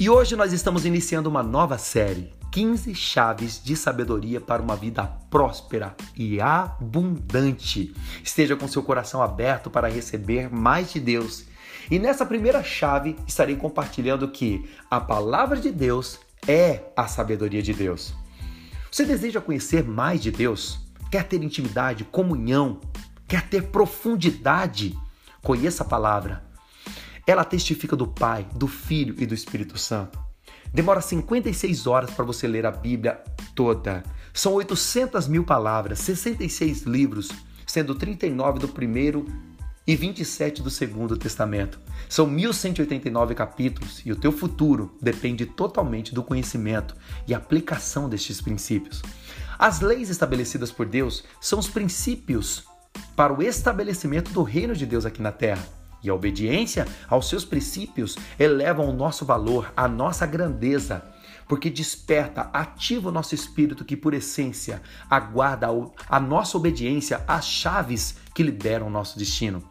E hoje nós estamos iniciando uma nova série, 15 chaves de sabedoria para uma vida próspera e abundante. Esteja com seu coração aberto para receber mais de Deus. E nessa primeira chave estarei compartilhando que a palavra de Deus é a sabedoria de Deus. Você deseja conhecer mais de Deus? Quer ter intimidade, comunhão? Quer ter profundidade? Conheça a palavra. Ela testifica do Pai, do Filho e do Espírito Santo. Demora 56 horas para você ler a Bíblia toda. São 800 mil palavras, 66 livros, sendo 39 do primeiro e 27 do segundo testamento. São 1189 capítulos e o teu futuro depende totalmente do conhecimento e aplicação destes princípios. As leis estabelecidas por Deus são os princípios para o estabelecimento do reino de Deus aqui na terra. E a obediência aos seus princípios elevam o nosso valor, a nossa grandeza, porque desperta, ativa o nosso espírito que, por essência, aguarda a nossa obediência às chaves que liberam o nosso destino.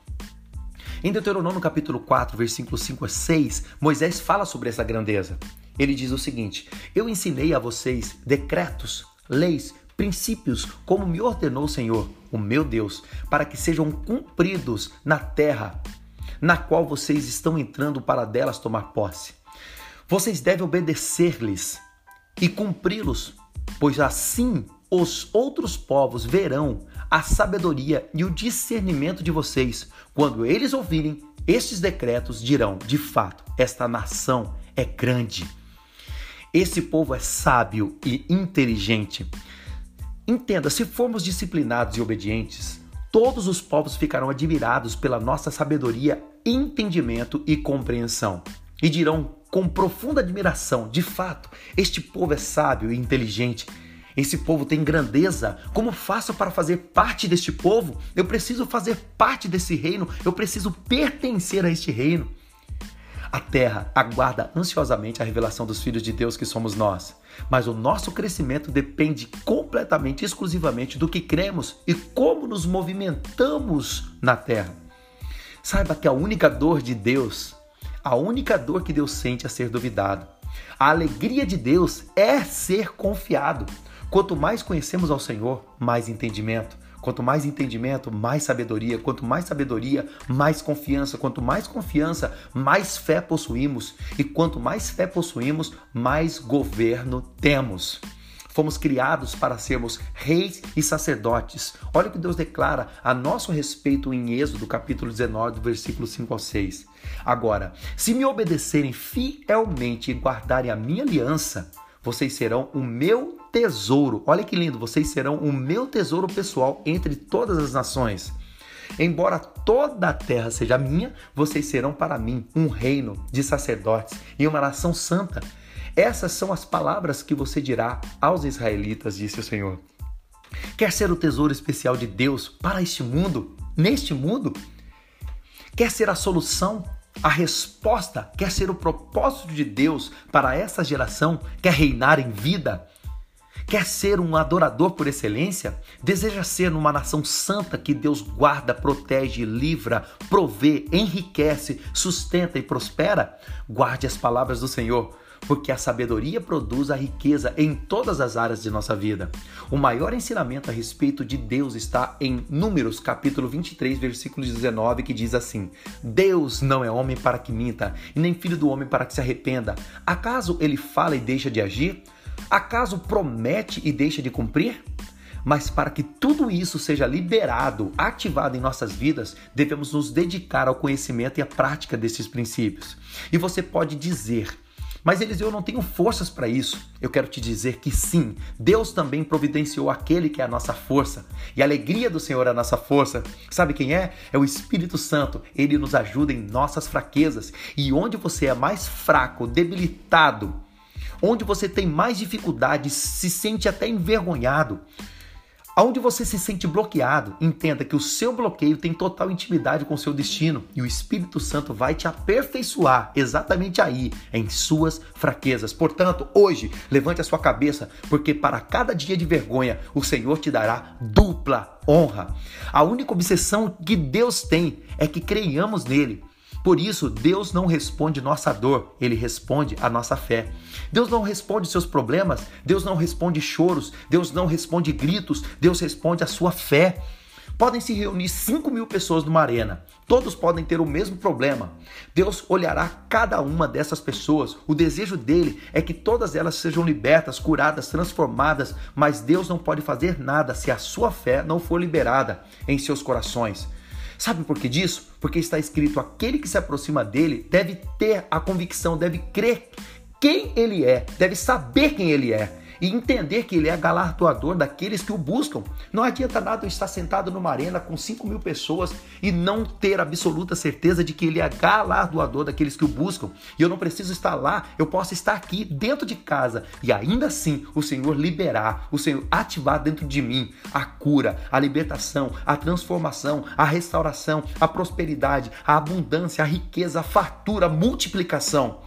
Em Deuteronômio capítulo 4, versículos 5 a 6, Moisés fala sobre essa grandeza. Ele diz o seguinte: Eu ensinei a vocês decretos, leis, princípios, como me ordenou o Senhor, o meu Deus, para que sejam cumpridos na terra na qual vocês estão entrando para delas tomar posse. Vocês devem obedecer-lhes e cumpri-los, pois assim os outros povos verão a sabedoria e o discernimento de vocês. Quando eles ouvirem estes decretos, dirão: de fato, esta nação é grande. Esse povo é sábio e inteligente. Entenda, se formos disciplinados e obedientes, todos os povos ficarão admirados pela nossa sabedoria entendimento e compreensão. E dirão com profunda admiração: de fato, este povo é sábio e inteligente. Esse povo tem grandeza. Como faço para fazer parte deste povo? Eu preciso fazer parte desse reino. Eu preciso pertencer a este reino. A terra aguarda ansiosamente a revelação dos filhos de Deus que somos nós. Mas o nosso crescimento depende completamente, exclusivamente do que cremos e como nos movimentamos na terra. Saiba que a única dor de Deus, a única dor que Deus sente é ser duvidado. A alegria de Deus é ser confiado. Quanto mais conhecemos ao Senhor, mais entendimento. Quanto mais entendimento, mais sabedoria. Quanto mais sabedoria, mais confiança. Quanto mais confiança, mais fé possuímos. E quanto mais fé possuímos, mais governo temos. Fomos criados para sermos reis e sacerdotes. Olha o que Deus declara a nosso respeito em Êxodo, capítulo 19, do versículo 5 ao 6. Agora, se me obedecerem fielmente e guardarem a minha aliança, vocês serão o meu tesouro. Olha que lindo, vocês serão o meu tesouro pessoal entre todas as nações. Embora toda a terra seja minha, vocês serão para mim um reino de sacerdotes e uma nação santa. Essas são as palavras que você dirá aos israelitas, disse o Senhor. Quer ser o tesouro especial de Deus para este mundo, neste mundo? Quer ser a solução, a resposta? Quer ser o propósito de Deus para essa geração? Quer reinar em vida? Quer ser um adorador por excelência? Deseja ser uma nação santa que Deus guarda, protege, livra, provê, enriquece, sustenta e prospera? Guarde as palavras do Senhor porque a sabedoria produz a riqueza em todas as áreas de nossa vida. O maior ensinamento a respeito de Deus está em Números, capítulo 23, versículo 19, que diz assim: Deus não é homem para que minta, e nem filho do homem para que se arrependa. Acaso ele fala e deixa de agir? Acaso promete e deixa de cumprir? Mas para que tudo isso seja liberado, ativado em nossas vidas, devemos nos dedicar ao conhecimento e à prática desses princípios. E você pode dizer: mas Eliseu, eu não tenho forças para isso. Eu quero te dizer que sim, Deus também providenciou aquele que é a nossa força. E a alegria do Senhor é a nossa força. Sabe quem é? É o Espírito Santo. Ele nos ajuda em nossas fraquezas. E onde você é mais fraco, debilitado, onde você tem mais dificuldades, se sente até envergonhado, Aonde você se sente bloqueado, entenda que o seu bloqueio tem total intimidade com o seu destino e o Espírito Santo vai te aperfeiçoar exatamente aí, em suas fraquezas. Portanto, hoje, levante a sua cabeça, porque para cada dia de vergonha, o Senhor te dará dupla honra. A única obsessão que Deus tem é que creiamos nele Por isso, Deus não responde nossa dor, ele responde a nossa fé. Deus não responde seus problemas, Deus não responde choros, Deus não responde gritos, Deus responde a sua fé. Podem se reunir 5 mil pessoas numa arena. Todos podem ter o mesmo problema. Deus olhará cada uma dessas pessoas. O desejo dele é que todas elas sejam libertas, curadas, transformadas. Mas Deus não pode fazer nada se a sua fé não for liberada em seus corações. Sabe por que disso? Porque está escrito: aquele que se aproxima dele deve ter a convicção, deve crer quem ele é, deve saber quem ele é e entender que ele é galardoador daqueles que o buscam. Não adianta nada eu estar sentado numa arena com 5 mil pessoas e não ter absoluta certeza de que ele é galardoador daqueles que o buscam. E eu não preciso estar lá, eu posso estar aqui dentro de casa e ainda assim o Senhor liberar, o Senhor ativar dentro de mim a cura, a libertação, a transformação, a restauração, a prosperidade, a abundância, a riqueza, a fartura, a multiplicação.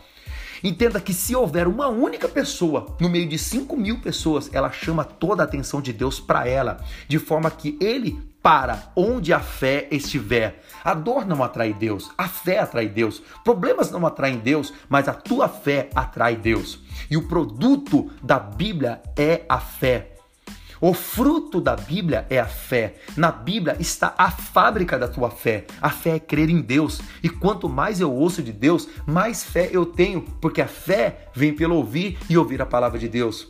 Entenda que se houver uma única pessoa no meio de 5 mil pessoas, ela chama toda a atenção de Deus para ela, de forma que ele para onde a fé estiver. A dor não atrai Deus, a fé atrai Deus. Problemas não atraem Deus, mas a tua fé atrai Deus. E o produto da Bíblia é a fé. O fruto da Bíblia é a fé. Na Bíblia está a fábrica da tua fé. A fé é crer em Deus. E quanto mais eu ouço de Deus, mais fé eu tenho, porque a fé vem pelo ouvir e ouvir a palavra de Deus.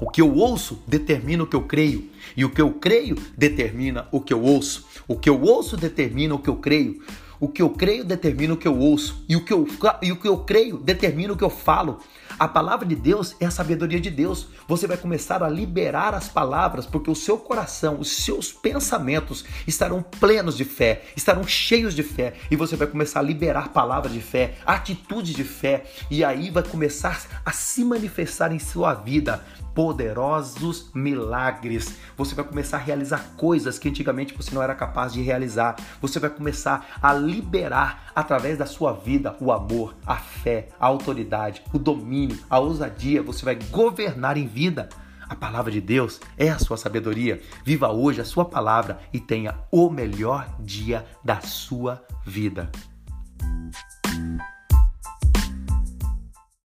O que eu ouço determina o que eu creio, e o que eu creio determina o que eu ouço. O que eu ouço determina o que eu creio. O que eu creio determina o que eu ouço, e o que eu, e o que eu creio determina o que eu falo. A palavra de Deus é a sabedoria de Deus. Você vai começar a liberar as palavras, porque o seu coração, os seus pensamentos estarão plenos de fé, estarão cheios de fé, e você vai começar a liberar palavras de fé, atitudes de fé, e aí vai começar a se manifestar em sua vida poderosos milagres. Você vai começar a realizar coisas que antigamente você não era capaz de realizar. Você vai começar a liberar através da sua vida o amor, a fé, a autoridade, o domínio, a ousadia. Você vai governar em vida. A palavra de Deus é a sua sabedoria. Viva hoje a sua palavra e tenha o melhor dia da sua vida.